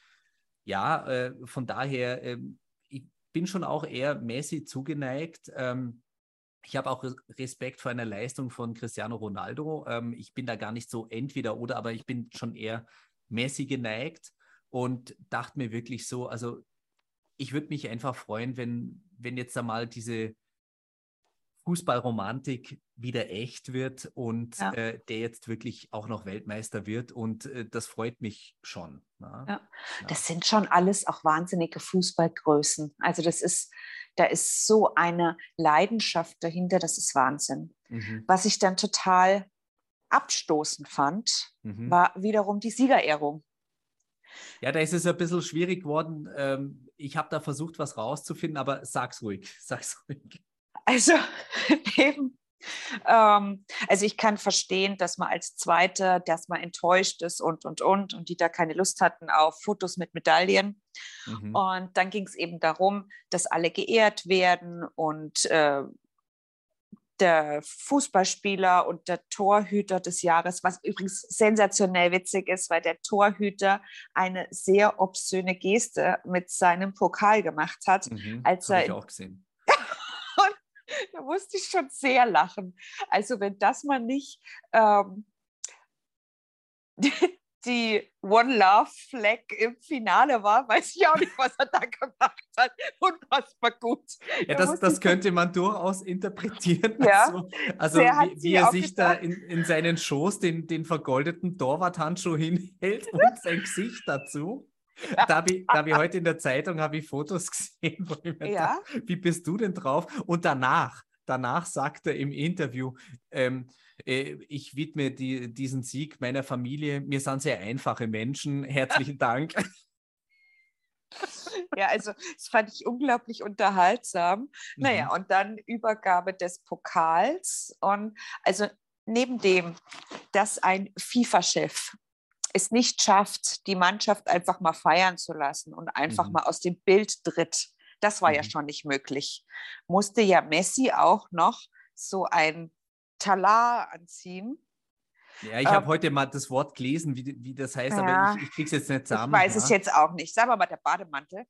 ja, äh, von daher ähm, bin schon auch eher Messi zugeneigt. Ähm, ich habe auch Respekt vor einer Leistung von Cristiano Ronaldo. Ähm, ich bin da gar nicht so entweder oder, aber ich bin schon eher Messi geneigt und dachte mir wirklich so, also ich würde mich einfach freuen, wenn, wenn jetzt einmal diese Fußballromantik wieder echt wird und ja. äh, der jetzt wirklich auch noch Weltmeister wird. Und äh, das freut mich schon. Ja. ja. Das sind schon alles auch wahnsinnige Fußballgrößen. Also das ist, da ist so eine Leidenschaft dahinter, das ist Wahnsinn. Mhm. Was ich dann total abstoßend fand, mhm. war wiederum die Siegerehrung. Ja, da ist es ein bisschen schwierig geworden. Ähm, ich habe da versucht, was rauszufinden, aber sag's ruhig, sag's ruhig. Also eben, ähm, also ich kann verstehen, dass man als Zweiter, dass man enttäuscht ist und, und, und, und die da keine Lust hatten auf Fotos mit Medaillen. Mhm. Und dann ging es eben darum, dass alle geehrt werden und äh, der Fußballspieler und der Torhüter des Jahres, was übrigens sensationell witzig ist, weil der Torhüter eine sehr obszöne Geste mit seinem Pokal gemacht hat, mhm, als er ich auch gesehen. da musste ich schon sehr lachen. Also wenn das mal nicht ähm, die One Love Flag im Finale war, weiß ich auch nicht, was er da gemacht hat. Unfassbar gut. Ja, das, das könnte man durchaus interpretieren. Ja, also, also wie, wie er sich da in, in seinen Schoß den, den vergoldeten Torwarthandschuh hinhält und sein Gesicht dazu. Da habe ich, hab ich heute in der Zeitung ich Fotos gesehen, wo ich mir ja? dachte, wie bist du denn drauf? Und danach, danach sagt er im Interview, ähm, äh, ich widme die, diesen Sieg meiner Familie. Mir sind sehr einfache Menschen. Herzlichen Dank. Ja, also das fand ich unglaublich unterhaltsam. Mhm. Naja, und dann Übergabe des Pokals. Und also neben dem, dass ein FIFA-Chef es nicht schafft, die Mannschaft einfach mal feiern zu lassen und einfach mhm. mal aus dem Bild tritt, das war mhm. ja schon nicht möglich. Musste ja Messi auch noch so ein Talar anziehen. Ja, ich ähm, habe heute mal das Wort gelesen, wie, wie das heißt, ja, aber ich, ich kriege es jetzt nicht zusammen. Ich weiß ja. es jetzt auch nicht. Sagen wir mal der Bademantel.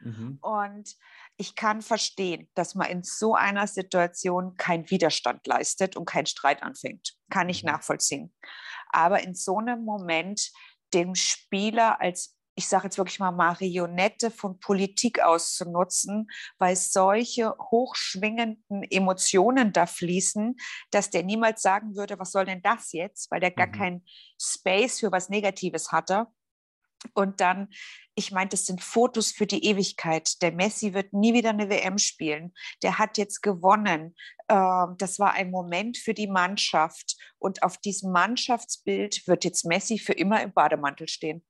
Mhm. Und ich kann verstehen, dass man in so einer Situation keinen Widerstand leistet und keinen Streit anfängt. Kann ich mhm. nachvollziehen. Aber in so einem Moment dem Spieler als ich sage jetzt wirklich mal Marionette von Politik auszunutzen, weil solche hochschwingenden Emotionen da fließen, dass der niemals sagen würde, was soll denn das jetzt, weil der gar mhm. keinen Space für was Negatives hatte. Und dann, ich meine, das sind Fotos für die Ewigkeit. Der Messi wird nie wieder eine WM spielen. Der hat jetzt gewonnen. Ähm, das war ein Moment für die Mannschaft. Und auf diesem Mannschaftsbild wird jetzt Messi für immer im Bademantel stehen.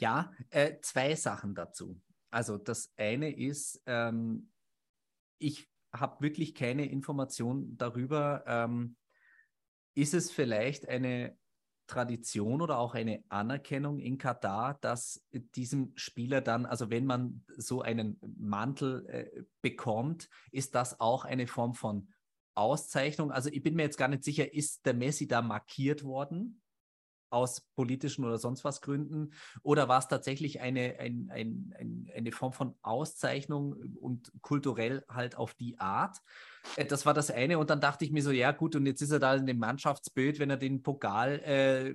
Ja, äh, zwei Sachen dazu. Also das eine ist, ähm, ich habe wirklich keine Information darüber. Ähm, ist es vielleicht eine Tradition oder auch eine Anerkennung in Katar, dass diesem Spieler dann, also wenn man so einen Mantel äh, bekommt, ist das auch eine Form von Auszeichnung? Also ich bin mir jetzt gar nicht sicher, ist der Messi da markiert worden? Aus politischen oder sonst was Gründen? Oder war es tatsächlich eine, ein, ein, ein, eine Form von Auszeichnung und kulturell halt auf die Art? Äh, das war das eine. Und dann dachte ich mir so, ja gut, und jetzt ist er da in dem Mannschaftsbild, wenn er den Pokal äh,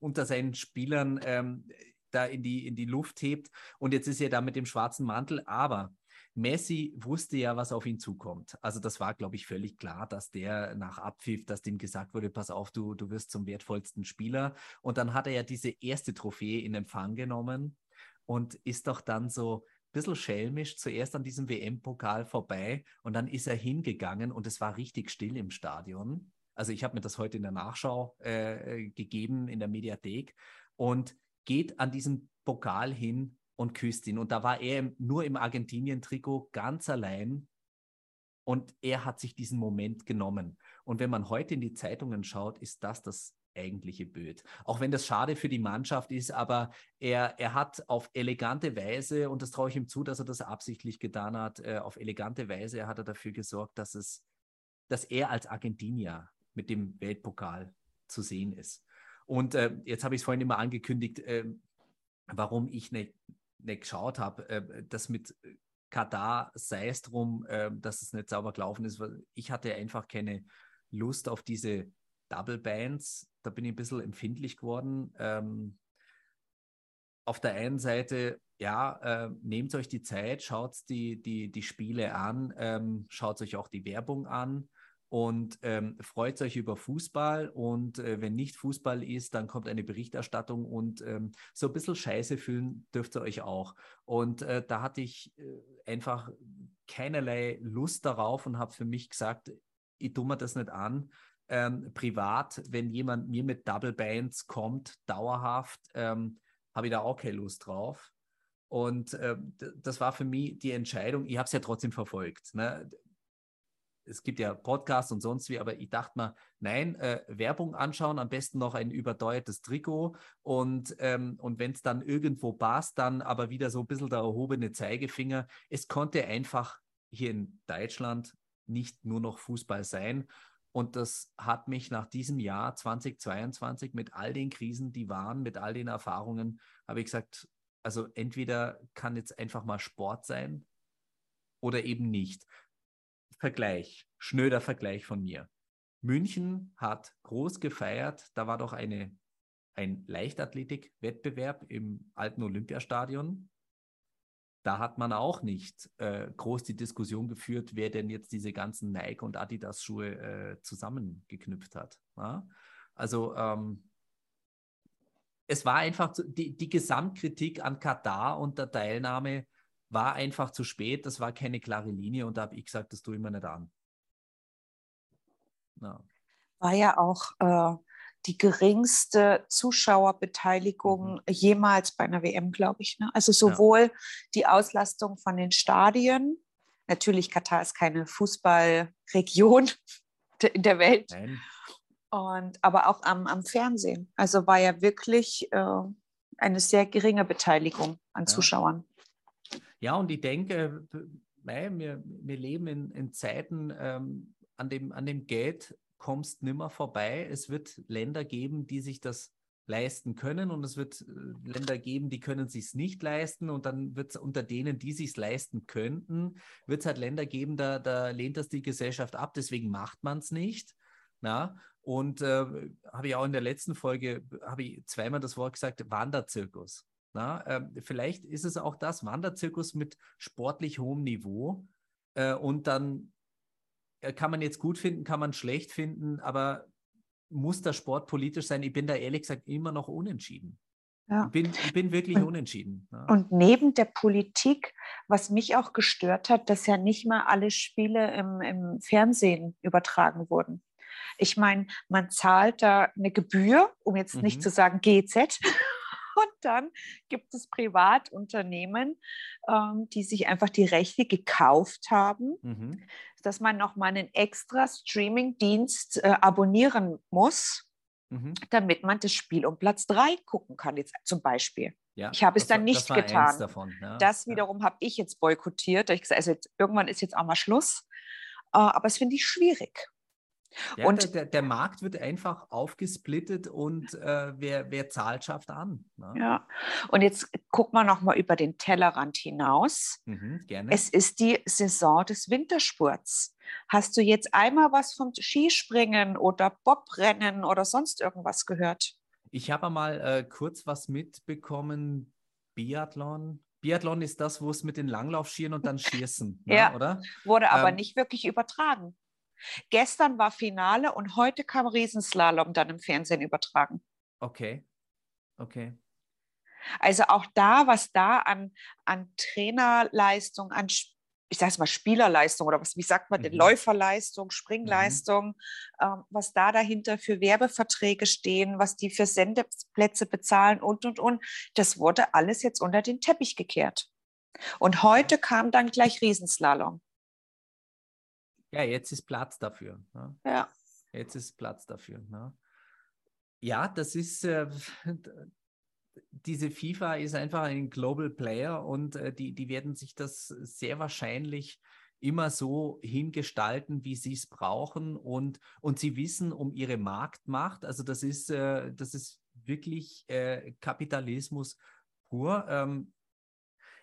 unter seinen Spielern ähm, da in die, in die Luft hebt. Und jetzt ist er da mit dem schwarzen Mantel. Aber Messi wusste ja, was auf ihn zukommt. Also das war, glaube ich, völlig klar, dass der nach Abpfiff, dass dem gesagt wurde, pass auf, du, du wirst zum wertvollsten Spieler. Und dann hat er ja diese erste Trophäe in Empfang genommen und ist doch dann so ein bisschen schelmisch zuerst an diesem WM-Pokal vorbei und dann ist er hingegangen und es war richtig still im Stadion. Also ich habe mir das heute in der Nachschau äh, gegeben in der Mediathek und geht an diesem Pokal hin und küsst ihn. Und da war er nur im Argentinien-Trikot ganz allein und er hat sich diesen Moment genommen. Und wenn man heute in die Zeitungen schaut, ist das das eigentliche Bild. Auch wenn das schade für die Mannschaft ist, aber er, er hat auf elegante Weise, und das traue ich ihm zu, dass er das absichtlich getan hat, äh, auf elegante Weise hat er dafür gesorgt, dass es, dass er als Argentinier mit dem Weltpokal zu sehen ist. Und äh, jetzt habe ich es vorhin immer angekündigt, äh, warum ich nicht nicht geschaut habe, äh, das mit Katar sei es drum, äh, dass es nicht sauber gelaufen ist, ich hatte einfach keine Lust auf diese Double Bands. Da bin ich ein bisschen empfindlich geworden. Ähm, auf der einen Seite, ja, äh, nehmt euch die Zeit, schaut die, die, die Spiele an, ähm, schaut euch auch die Werbung an und ähm, freut euch über Fußball. Und äh, wenn nicht Fußball ist, dann kommt eine Berichterstattung und ähm, so ein bisschen Scheiße fühlen dürft ihr euch auch. Und äh, da hatte ich äh, einfach keinerlei Lust darauf und habe für mich gesagt, ich tue mir das nicht an. Ähm, privat, wenn jemand mir mit Double Bands kommt, dauerhaft, ähm, habe ich da auch keine Lust drauf. Und äh, das war für mich die Entscheidung. Ich habe es ja trotzdem verfolgt. Ne? Es gibt ja Podcasts und sonst wie, aber ich dachte mal, nein, äh, Werbung anschauen, am besten noch ein überteuertes Trikot und, ähm, und wenn es dann irgendwo passt, dann aber wieder so ein bisschen der erhobene Zeigefinger. Es konnte einfach hier in Deutschland nicht nur noch Fußball sein. Und das hat mich nach diesem Jahr 2022 mit all den Krisen, die waren, mit all den Erfahrungen, habe ich gesagt, also entweder kann jetzt einfach mal Sport sein oder eben nicht. Vergleich, schnöder Vergleich von mir. München hat groß gefeiert, da war doch eine, ein Leichtathletik-Wettbewerb im alten Olympiastadion. Da hat man auch nicht äh, groß die Diskussion geführt, wer denn jetzt diese ganzen Nike- und Adidas-Schuhe äh, zusammengeknüpft hat. Ja? Also ähm, es war einfach die, die Gesamtkritik an Katar und der Teilnahme war einfach zu spät, das war keine klare Linie und da habe ich gesagt, das tue ich mir nicht an. Ja. War ja auch äh, die geringste Zuschauerbeteiligung mhm. jemals bei einer WM, glaube ich. Ne? Also sowohl ja. die Auslastung von den Stadien, natürlich Katar ist keine Fußballregion in der Welt, Nein. Und, aber auch am, am Fernsehen. Also war ja wirklich äh, eine sehr geringe Beteiligung an ja. Zuschauern. Ja, und ich denke, wir, wir leben in, in Zeiten, ähm, an, dem, an dem Geld kommst nimmer vorbei. Es wird Länder geben, die sich das leisten können und es wird äh, Länder geben, die können sich nicht leisten und dann wird es unter denen, die sich leisten könnten, wird es halt Länder geben, da, da lehnt das die Gesellschaft ab, deswegen macht man es nicht. Na? Und äh, habe ich auch in der letzten Folge, habe ich zweimal das Wort gesagt, Wanderzirkus. Na, äh, vielleicht ist es auch das Wanderzirkus mit sportlich hohem Niveau. Äh, und dann äh, kann man jetzt gut finden, kann man schlecht finden, aber muss der Sport politisch sein? Ich bin da ehrlich gesagt immer noch unentschieden. Ja. Ich, bin, ich bin wirklich und, unentschieden. Ja. Und neben der Politik, was mich auch gestört hat, dass ja nicht mal alle Spiele im, im Fernsehen übertragen wurden. Ich meine, man zahlt da eine Gebühr, um jetzt mhm. nicht zu sagen GZ, Und dann gibt es Privatunternehmen, ähm, die sich einfach die Rechte gekauft haben, mhm. dass man nochmal einen extra Streaming-Dienst äh, abonnieren muss, mhm. damit man das Spiel um Platz 3 gucken kann, jetzt zum Beispiel. Ja, ich habe es dann nicht getan. Davon, ja. Das wiederum ja. habe ich jetzt boykottiert. Ich gesagt, also jetzt, irgendwann ist jetzt auch mal Schluss. Uh, aber es finde ich schwierig. Ja, und der, der, Markt wird einfach aufgesplittet und äh, wer, wer zahlt, schafft an. Ne? Ja, und jetzt gucken wir nochmal über den Tellerrand hinaus. Mhm, gerne. Es ist die Saison des Wintersports. Hast du jetzt einmal was vom Skispringen oder Bobrennen oder sonst irgendwas gehört? Ich habe mal äh, kurz was mitbekommen, Biathlon. Biathlon ist das, wo es mit den Langlaufschieren und dann schießen, ne, ja, oder? Wurde aber ähm, nicht wirklich übertragen. Gestern war Finale und heute kam Riesenslalom dann im Fernsehen übertragen. Okay, okay. Also auch da, was da an, an Trainerleistung, an ich sage es mal Spielerleistung oder was, wie sagt man denn, mhm. Läuferleistung, Springleistung, mhm. ähm, was da dahinter für Werbeverträge stehen, was die für Sendeplätze bezahlen und, und, und. Das wurde alles jetzt unter den Teppich gekehrt. Und heute kam dann gleich Riesenslalom. Ja, jetzt ist Platz dafür. Ne? Ja. Jetzt ist Platz dafür. Ne? Ja, das ist, äh, diese FIFA ist einfach ein Global Player und äh, die, die werden sich das sehr wahrscheinlich immer so hingestalten, wie sie es brauchen und, und sie wissen um ihre Marktmacht. Also das ist, äh, das ist wirklich äh, Kapitalismus pur. Ähm,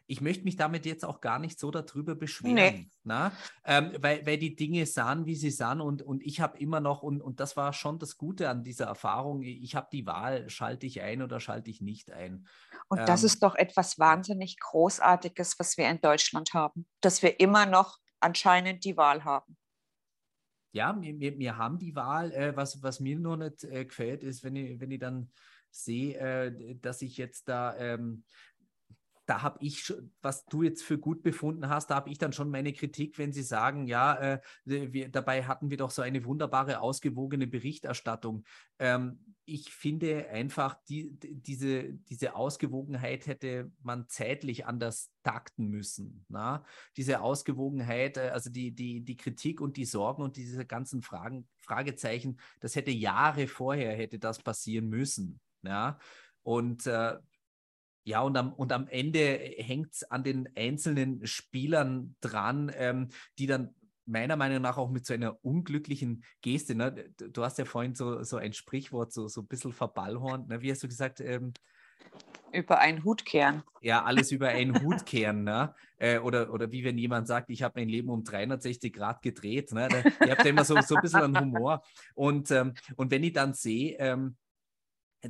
ich möchte mich damit jetzt auch gar nicht so darüber beschweren, nee. na? Ähm, weil, weil die Dinge sahen, wie sie sahen und, und ich habe immer noch, und, und das war schon das Gute an dieser Erfahrung, ich habe die Wahl, schalte ich ein oder schalte ich nicht ein. Und ähm, das ist doch etwas wahnsinnig Großartiges, was wir in Deutschland haben, dass wir immer noch anscheinend die Wahl haben. Ja, wir, wir, wir haben die Wahl. Äh, was, was mir nur nicht äh, gefällt, ist, wenn ich, wenn ich dann sehe, äh, dass ich jetzt da ähm, da habe ich, was du jetzt für gut befunden hast, da habe ich dann schon meine Kritik, wenn sie sagen, ja, äh, wir, dabei hatten wir doch so eine wunderbare, ausgewogene Berichterstattung. Ähm, ich finde einfach, die, diese, diese Ausgewogenheit hätte man zeitlich anders takten müssen. Na? Diese Ausgewogenheit, äh, also die, die, die Kritik und die Sorgen und diese ganzen Fragen, Fragezeichen, das hätte Jahre vorher hätte das passieren müssen. Ja? Und äh, ja, und am, und am Ende hängt es an den einzelnen Spielern dran, ähm, die dann meiner Meinung nach auch mit so einer unglücklichen Geste, ne? du hast ja vorhin so, so ein Sprichwort, so, so ein bisschen verballhornt, ne? wie hast du gesagt? Ähm, über einen Hut kehren. Ja, alles über einen Hut kehren. Ne? Äh, oder, oder wie wenn jemand sagt, ich habe mein Leben um 360 Grad gedreht. Ne? Da, ihr habt ja immer so, so ein bisschen einen Humor. Und, ähm, und wenn ich dann sehe, ähm,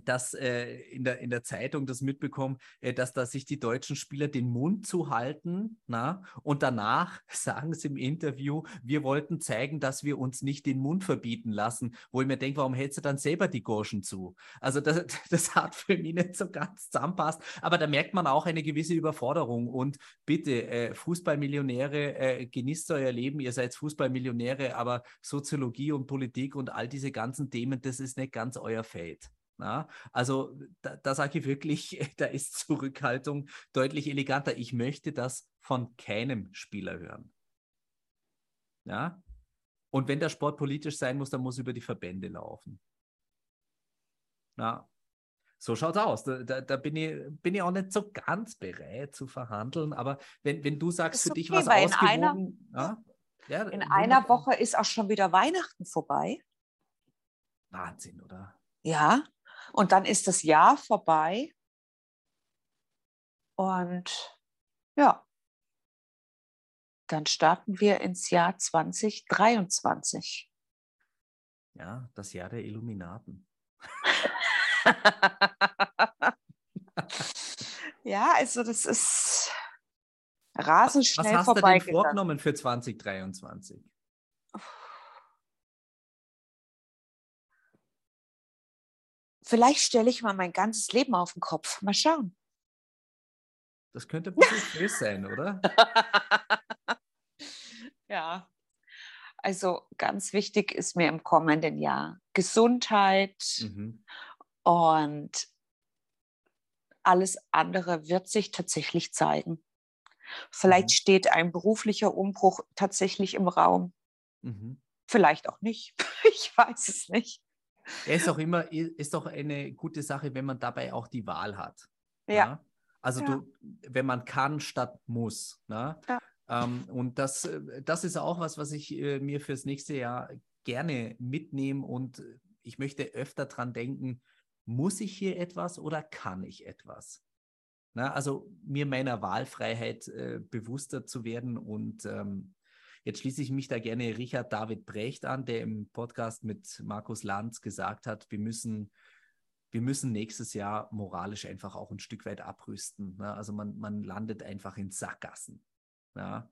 dass äh, in, der, in der Zeitung das mitbekommen, äh, dass da sich die deutschen Spieler den Mund zu halten na? und danach sagen sie im Interview, wir wollten zeigen, dass wir uns nicht den Mund verbieten lassen, wo ich mir denke, warum hältst du dann selber die Gorschen zu? Also das, das hat für mich nicht so ganz zusammenpasst, aber da merkt man auch eine gewisse Überforderung und bitte, äh, Fußballmillionäre, äh, genießt euer Leben, ihr seid Fußballmillionäre, aber Soziologie und Politik und all diese ganzen Themen, das ist nicht ganz euer Feld. Ja, also da, da sage ich wirklich, da ist Zurückhaltung deutlich eleganter. Ich möchte das von keinem Spieler hören. Ja, und wenn der Sport politisch sein muss, dann muss über die Verbände laufen. Ja, so schaut's aus. Da, da, da, bin, ich, bin ich auch nicht so ganz bereit zu verhandeln. Aber wenn, wenn du sagst, für okay, dich was ausgewogen. In einer, ja, ja, in einer Woche ist auch schon wieder Weihnachten vorbei. Wahnsinn, oder? Ja, und dann ist das Jahr vorbei. Und ja, dann starten wir ins Jahr 2023. Ja, das Jahr der Illuminaten. ja, also das ist rasend schnell Was hast du denn vorgenommen für 2023? Vielleicht stelle ich mal mein ganzes Leben auf den Kopf. Mal schauen. Das könnte ein bisschen böse sein, oder? ja. Also ganz wichtig ist mir im kommenden Jahr Gesundheit mhm. und alles andere wird sich tatsächlich zeigen. Vielleicht mhm. steht ein beruflicher Umbruch tatsächlich im Raum. Mhm. Vielleicht auch nicht. Ich weiß es nicht. Er ist auch immer, ist doch eine gute Sache, wenn man dabei auch die Wahl hat. Ja. ja? Also ja. du, wenn man kann statt muss. Ne? Ja. Ähm, und das, äh, das ist auch was, was ich äh, mir fürs nächste Jahr gerne mitnehme und ich möchte öfter dran denken, muss ich hier etwas oder kann ich etwas? Na, also mir meiner Wahlfreiheit äh, bewusster zu werden und ähm, jetzt schließe ich mich da gerne Richard David Brecht an, der im Podcast mit Markus Lanz gesagt hat, wir müssen wir müssen nächstes Jahr moralisch einfach auch ein Stück weit abrüsten. Ne? Also man, man landet einfach in Sackgassen. Ja?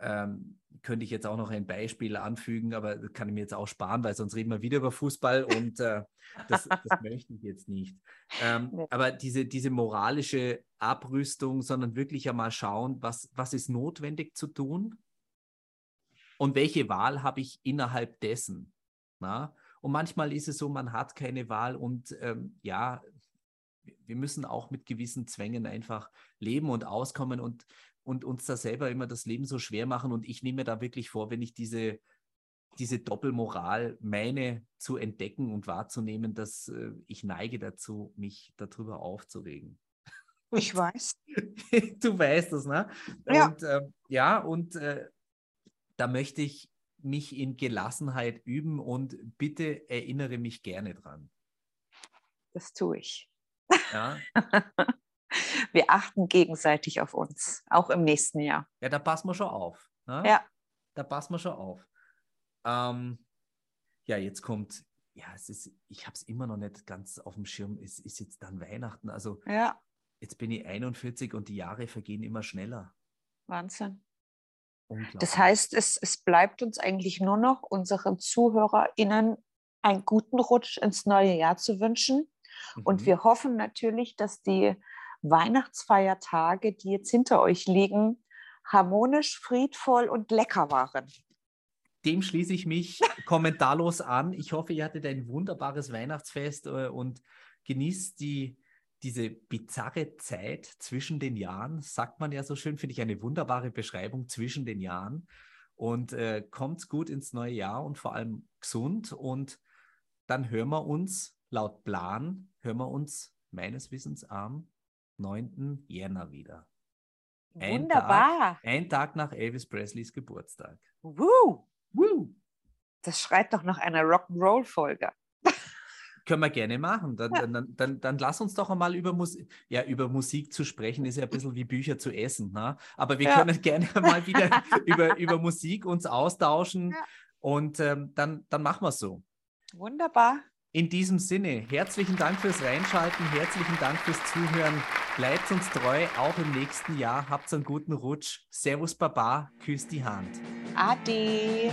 Ähm, könnte ich jetzt auch noch ein Beispiel anfügen, aber das kann ich mir jetzt auch sparen, weil sonst reden wir wieder über Fußball und äh, das, das möchte ich jetzt nicht. Ähm, aber diese, diese moralische Abrüstung, sondern wirklich einmal schauen, was, was ist notwendig zu tun und welche Wahl habe ich innerhalb dessen. Na? Und manchmal ist es so, man hat keine Wahl und ähm, ja, wir müssen auch mit gewissen Zwängen einfach leben und auskommen und, und uns da selber immer das Leben so schwer machen. Und ich nehme mir da wirklich vor, wenn ich diese, diese Doppelmoral meine zu entdecken und wahrzunehmen, dass äh, ich neige dazu, mich darüber aufzuregen. Ich weiß. du weißt es, ne? Ja. Und äh, ja, und äh, da möchte ich mich in Gelassenheit üben und bitte erinnere mich gerne dran. Das tue ich. Ja. wir achten gegenseitig auf uns, auch im nächsten Jahr. Ja, da passen wir schon auf. Ne? Ja. Da passen wir schon auf. Ähm, ja, jetzt kommt, ja, es ist, ich habe es immer noch nicht ganz auf dem Schirm, es ist jetzt dann Weihnachten. Also ja. jetzt bin ich 41 und die Jahre vergehen immer schneller. Wahnsinn. Das heißt, es, es bleibt uns eigentlich nur noch, unseren ZuhörerInnen einen guten Rutsch ins neue Jahr zu wünschen. Mhm. Und wir hoffen natürlich, dass die Weihnachtsfeiertage, die jetzt hinter euch liegen, harmonisch, friedvoll und lecker waren. Dem schließe ich mich kommentarlos an. Ich hoffe, ihr hattet ein wunderbares Weihnachtsfest äh, und genießt die diese bizarre Zeit zwischen den Jahren, sagt man ja so schön, finde ich eine wunderbare Beschreibung zwischen den Jahren. Und äh, kommt gut ins neue Jahr und vor allem gesund. Und dann hören wir uns, laut Plan, hören wir uns meines Wissens am 9. Jänner wieder. Ein Wunderbar. Tag, ein Tag nach Elvis Presleys Geburtstag. Woo. Woo. Das schreit doch nach einer Rock'n'Roll-Folge. Können wir gerne machen. Dann, ja. dann, dann, dann, lass uns doch einmal über Musik, ja, über Musik zu sprechen, ist ja ein bisschen wie Bücher zu essen. Ne? Aber wir ja. können gerne mal wieder über, über Musik uns austauschen ja. und ähm, dann, dann machen wir es so. Wunderbar. In diesem Sinne, herzlichen Dank fürs Reinschalten, herzlichen Dank fürs Zuhören. Bleibt uns treu, auch im nächsten Jahr. Habt einen guten Rutsch. Servus Baba, küsst die Hand. Ade.